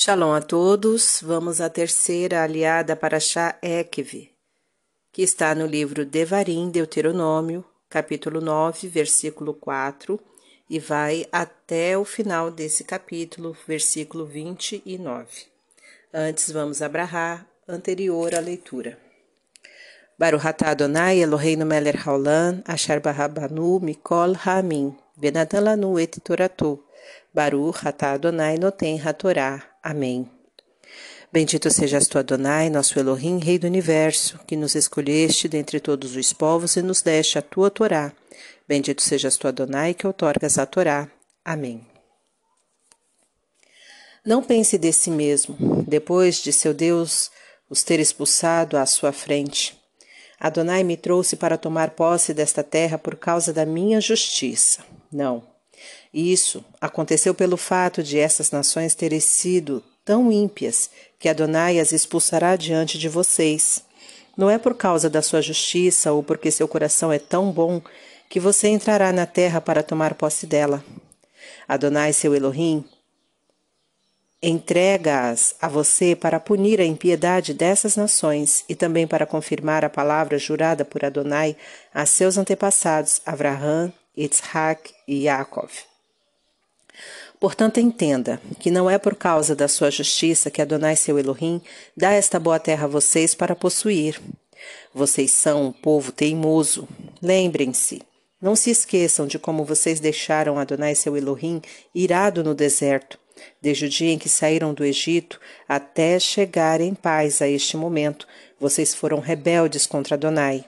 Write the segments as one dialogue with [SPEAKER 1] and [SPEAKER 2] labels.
[SPEAKER 1] Shalom a todos. Vamos à terceira aliada para Shá Ekv, que está no livro Devarim, Deuteronômio, capítulo 9, versículo 4, e vai até o final desse capítulo, versículo 29. Antes vamos abrahar, anterior à leitura. Baruch atah Adonai Eloheinu melech haolam, asher barabanu mikol ha'amin, venatan lanu et toratu, Baruch atah Adonai noten hatorá. Amém. Bendito sejas tu, Adonai, nosso Elohim, Rei do Universo, que nos escolheste dentre todos os povos e nos deste a tua Torá. Bendito sejas tu, Adonai, que outorgas a Torá. Amém. Não pense de si mesmo, depois de seu Deus os ter expulsado à sua frente. Adonai me trouxe para tomar posse desta terra por causa da minha justiça. Não. Isso aconteceu pelo fato de essas nações terem sido tão ímpias que Adonai as expulsará diante de vocês. Não é por causa da sua justiça ou porque seu coração é tão bom que você entrará na terra para tomar posse dela. Adonai, seu Elohim, entrega-as a você para punir a impiedade dessas nações e também para confirmar a palavra jurada por Adonai a seus antepassados Abraham, Isaac e Yaakov. Portanto, entenda que não é por causa da sua justiça que Adonai seu Elohim dá esta boa terra a vocês para possuir. Vocês são um povo teimoso. Lembrem-se, não se esqueçam de como vocês deixaram Adonai seu Elohim irado no deserto, desde o dia em que saíram do Egito até chegar em paz a este momento. Vocês foram rebeldes contra Adonai.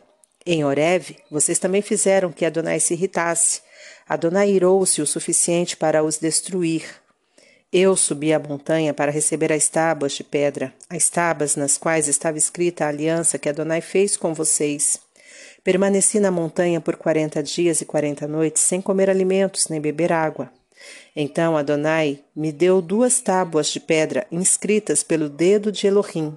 [SPEAKER 1] Em Horeve, vocês também fizeram que Adonai se irritasse. Adonai irou-se o suficiente para os destruir. Eu subi a montanha para receber as tábuas de pedra, as tábuas nas quais estava escrita a aliança que Adonai fez com vocês. Permaneci na montanha por quarenta dias e quarenta noites, sem comer alimentos nem beber água. Então Adonai me deu duas tábuas de pedra inscritas pelo dedo de Elohim.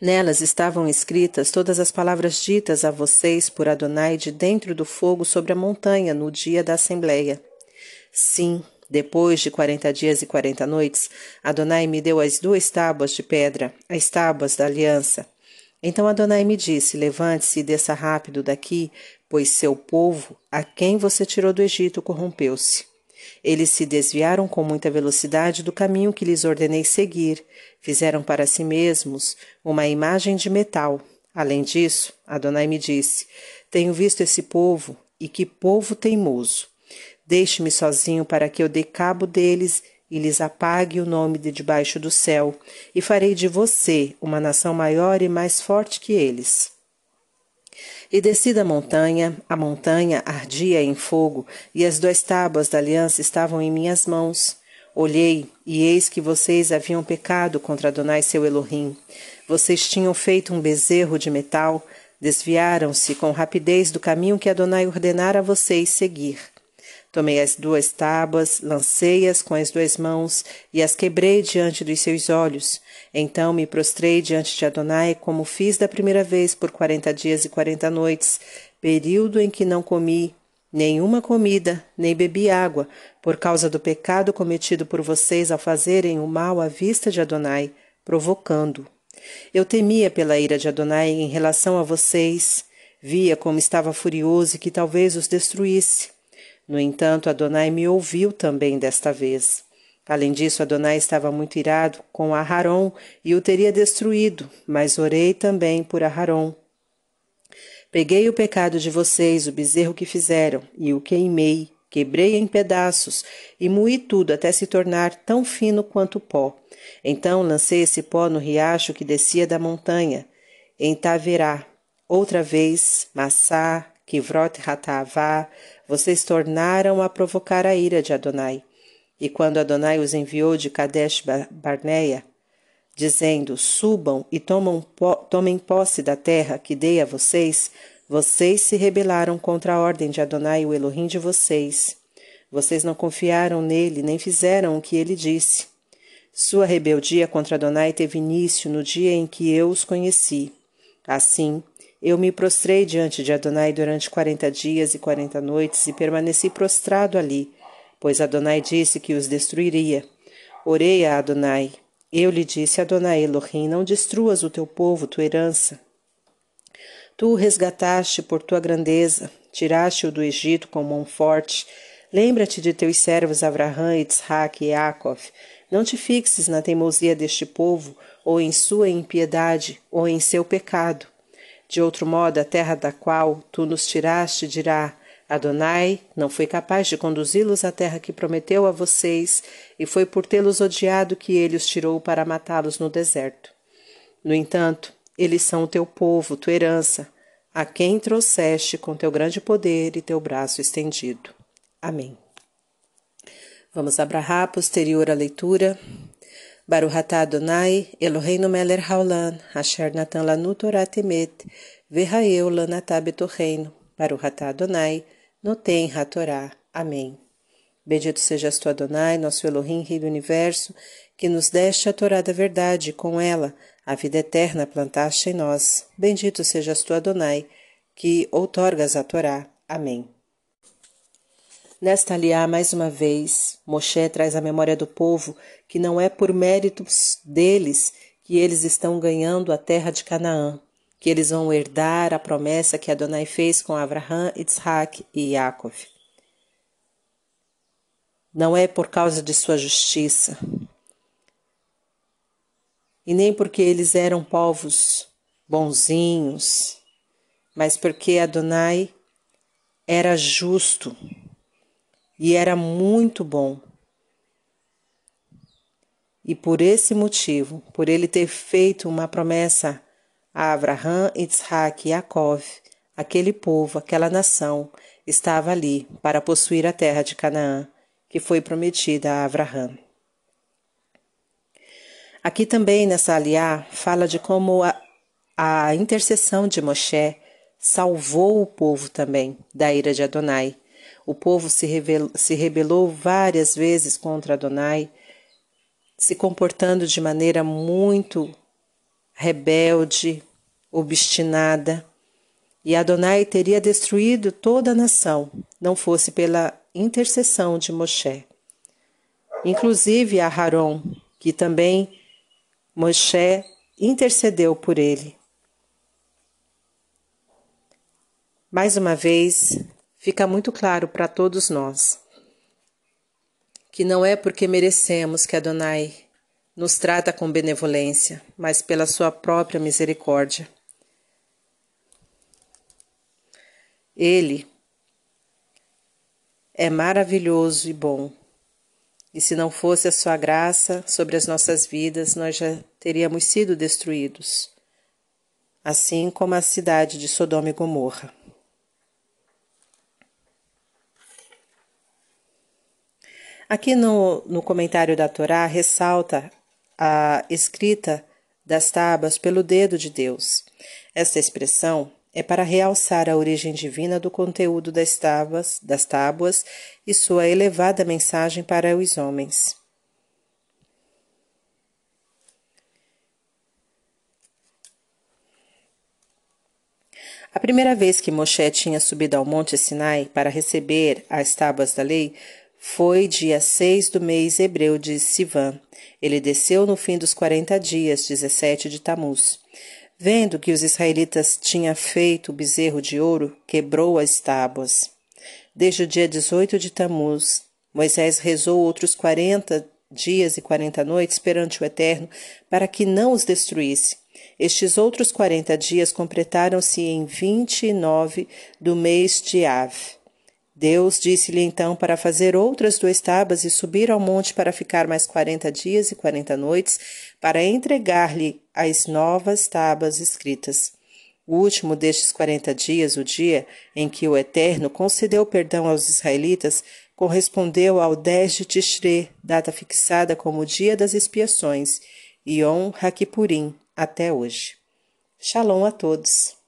[SPEAKER 1] Nelas estavam escritas todas as palavras ditas a vocês por Adonai de dentro do fogo sobre a montanha no dia da Assembleia. Sim, depois de quarenta dias e quarenta noites, Adonai me deu as duas tábuas de pedra, as tábuas da aliança. Então Adonai me disse: Levante-se e desça rápido daqui, pois seu povo, a quem você tirou do Egito, corrompeu-se. Eles se desviaram com muita velocidade do caminho que lhes ordenei seguir, fizeram para si mesmos uma imagem de metal. Além disso, Adonai me disse: Tenho visto esse povo, e que povo teimoso. Deixe-me sozinho para que eu dê cabo deles e lhes apague o nome de debaixo do céu, e farei de você uma nação maior e mais forte que eles. E desci da montanha, a montanha ardia em fogo, e as duas tábuas da aliança estavam em minhas mãos. Olhei, e eis que vocês haviam pecado contra Adonai seu Elohim. Vocês tinham feito um bezerro de metal, desviaram-se com rapidez do caminho que Adonai ordenara a vocês seguir. Tomei as duas tábuas, lancei-as com as duas mãos e as quebrei diante dos seus olhos. Então me prostrei diante de Adonai, como fiz da primeira vez por quarenta dias e quarenta noites, período em que não comi nenhuma comida, nem bebi água, por causa do pecado cometido por vocês ao fazerem o mal à vista de Adonai, provocando. Eu temia pela ira de Adonai em relação a vocês, via como estava furioso e que talvez os destruísse. No entanto, Adonai me ouviu também desta vez. Além disso, Adonai estava muito irado com Aharon e o teria destruído, mas orei também por Aharon. Peguei o pecado de vocês, o bezerro que fizeram, e o queimei, quebrei em pedaços e moí tudo até se tornar tão fino quanto pó. Então lancei esse pó no riacho que descia da montanha, em Taverá. Outra vez, Massá, Kivrot Hatavá, vocês tornaram a provocar a ira de Adonai. E quando Adonai os enviou de Kadesh Barneia, dizendo: Subam e tomam, tomem posse da terra que dei a vocês, vocês se rebelaram contra a ordem de Adonai, o Elohim de vocês. Vocês não confiaram nele, nem fizeram o que ele disse. Sua rebeldia contra Adonai teve início no dia em que eu os conheci. Assim, eu me prostrei diante de Adonai durante quarenta dias e quarenta noites e permaneci prostrado ali, pois Adonai disse que os destruiria. Orei a Adonai. Eu lhe disse, Adonai Elohim, não destruas o teu povo, tua herança. Tu o resgataste por tua grandeza, tiraste-o do Egito com mão forte. Lembra-te de teus servos Abraão, Isaac e Yaakov. Não te fixes na teimosia deste povo, ou em sua impiedade, ou em seu pecado. De outro modo, a terra da qual tu nos tiraste dirá: Adonai não foi capaz de conduzi-los à terra que prometeu a vocês, e foi por tê-los odiado que ele os tirou para matá-los no deserto. No entanto, eles são o teu povo, tua herança, a quem trouxeste com teu grande poder e teu braço estendido. Amém. Vamos abrahar posterior à leitura. Baruch atah Adonai, Eloheinu melech haolam, asher natan lanu Torah temet, v'haeu lanatah betocheinu. Baruch atah Adonai, Notem Hatorá. Amém. Bendito sejas tu, Adonai, nosso Elohim, Rei do Universo, que nos deste a Torá da verdade, com ela a vida eterna plantaste em nós. Bendito sejas tu, Adonai, que outorgas a Torá. Amém. Nesta aliá, mais uma vez, Moshe traz à memória do povo que não é por méritos deles que eles estão ganhando a terra de Canaã, que eles vão herdar a promessa que Adonai fez com Abraão, Isaac e Yaakov. Não é por causa de sua justiça, e nem porque eles eram povos bonzinhos, mas porque Adonai era justo e era muito bom. E por esse motivo, por ele ter feito uma promessa a Abraham, Isaac e Yaakov, aquele povo, aquela nação, estava ali para possuir a terra de Canaã, que foi prometida a Abraham. Aqui também nessa aliá fala de como a, a intercessão de Moshe salvou o povo também da ira de Adonai. O povo se, rebelou, se rebelou várias vezes contra Adonai, se comportando de maneira muito rebelde, obstinada, e Adonai teria destruído toda a nação, não fosse pela intercessão de Moshe. Inclusive a Haron, que também Moshe intercedeu por ele. Mais uma vez, fica muito claro para todos nós que não é porque merecemos que Adonai nos trata com benevolência, mas pela sua própria misericórdia. Ele é maravilhoso e bom. E se não fosse a sua graça sobre as nossas vidas, nós já teríamos sido destruídos, assim como a cidade de Sodoma e Gomorra. Aqui no, no comentário da Torá ressalta a escrita das tábuas pelo dedo de Deus. Esta expressão é para realçar a origem divina do conteúdo das tábuas, das tábuas e sua elevada mensagem para os homens. A primeira vez que Moshe tinha subido ao Monte Sinai para receber as tábuas da lei foi dia 6 do mês hebreu de Sivan. Ele desceu no fim dos quarenta dias, 17 de Tamuz. Vendo que os israelitas tinham feito o bezerro de ouro, quebrou as tábuas. Desde o dia 18 de Tamuz, Moisés rezou outros quarenta dias e quarenta noites perante o Eterno para que não os destruísse. Estes outros quarenta dias completaram-se em vinte e nove do mês de Ave. Deus disse-lhe então para fazer outras duas tábuas e subir ao monte para ficar mais quarenta dias e quarenta noites, para entregar-lhe as novas tábuas escritas. O último destes quarenta dias, o dia em que o Eterno concedeu perdão aos israelitas, correspondeu ao 10 de Tishré, data fixada como o dia das expiações, Yom Hakipurim, até hoje. Shalom a todos.